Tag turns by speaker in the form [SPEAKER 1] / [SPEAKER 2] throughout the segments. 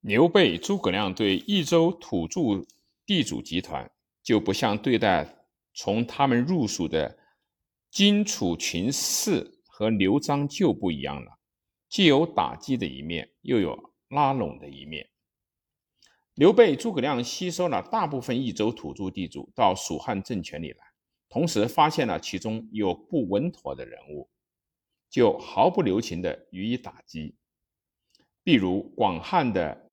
[SPEAKER 1] 刘备、诸葛亮对益州土著地主集团，就不像对待从他们入蜀的荆楚群氏和刘璋旧部一样了，既有打击的一面，又有拉拢的一面。刘备、诸葛亮吸收了大部分益州土著地主到蜀汉政权里来，同时发现了其中有不稳妥的人物，就毫不留情地予以打击。比如广汉的。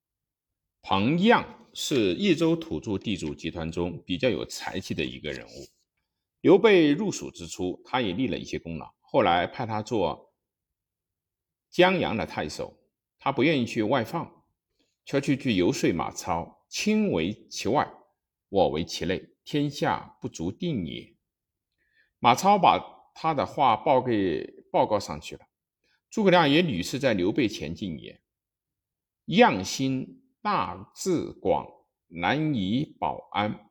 [SPEAKER 1] 庞样是益州土著地主集团中比较有才气的一个人物。刘备入蜀之初，他也立了一些功劳。后来派他做江阳的太守，他不愿意去外放，却去去游说马超：“卿为其外，我为其内，天下不足定也。”马超把他的话报给报告上去了。诸葛亮也屡次在刘备前进言：“样心。”大智广难以保安，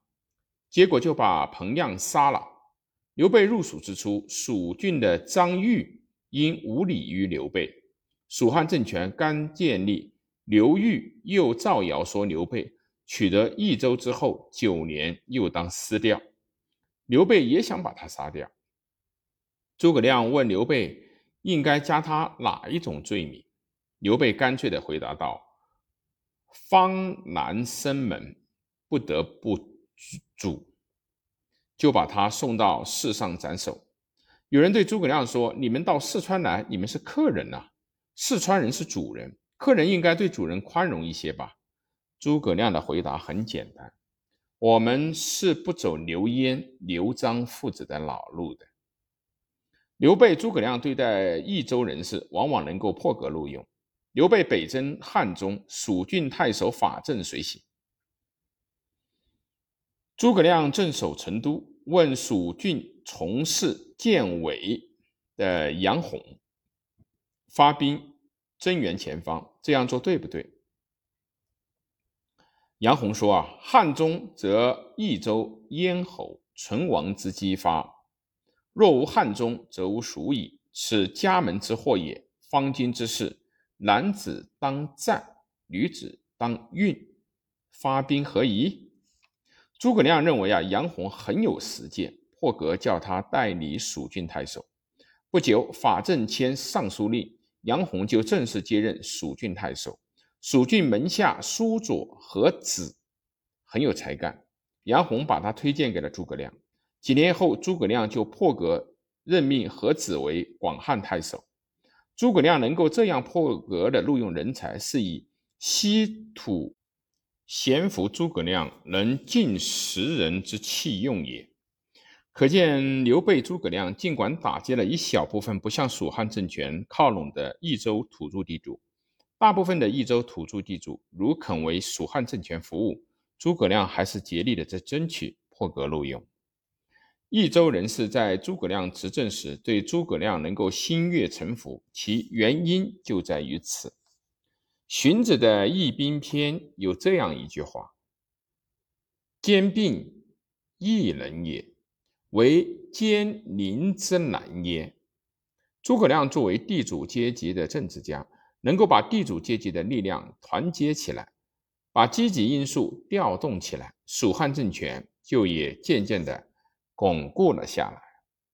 [SPEAKER 1] 结果就把彭样杀了。刘备入蜀之初，蜀郡的张玉因无礼于刘备，蜀汉政权刚建立，刘裕又造谣说刘备取得益州之后九年又当失掉，刘备也想把他杀掉。诸葛亮问刘备应该加他哪一种罪名，刘备干脆的回答道。方南生门，不得不主，就把他送到市上斩首。有人对诸葛亮说：“你们到四川来，你们是客人呐，四川人是主人，客人应该对主人宽容一些吧？”诸葛亮的回答很简单：“我们是不走刘焉、刘璋父子的老路的。”刘备、诸葛亮对待益州人士，往往能够破格录用。刘备北征汉中，蜀郡太守法正随行。诸葛亮镇守成都，问蜀郡从事建委的杨洪发兵增援前方，这样做对不对？杨洪说：“啊，汉中则益州咽喉存亡之机发，若无汉中，则无蜀矣。此家门之祸也。方今之事。”男子当战，女子当孕，发兵何宜？诸葛亮认为啊，杨洪很有实践，破格叫他代理蜀郡太守。不久，法正签尚书令，杨洪就正式接任蜀郡太守。蜀郡门下苏佐和子很有才干，杨洪把他推荐给了诸葛亮。几年后，诸葛亮就破格任命何子为广汉太守。诸葛亮能够这样破格的录用人才，是以稀土贤服诸葛亮能尽识人之器用也。可见刘备、诸葛亮尽管打击了一小部分不向蜀汉政权靠拢的益州土著地主，大部分的益州土著地主如肯为蜀汉政权服务，诸葛亮还是竭力的在争取破格录用。益州人士在诸葛亮执政时对诸葛亮能够心悦诚服，其原因就在于此。荀子的《易兵篇》有这样一句话：“兼并异能也，为兼邻之难也。”诸葛亮作为地主阶级的政治家，能够把地主阶级的力量团结起来，把积极因素调动起来，蜀汉政权就也渐渐的。巩固了下来。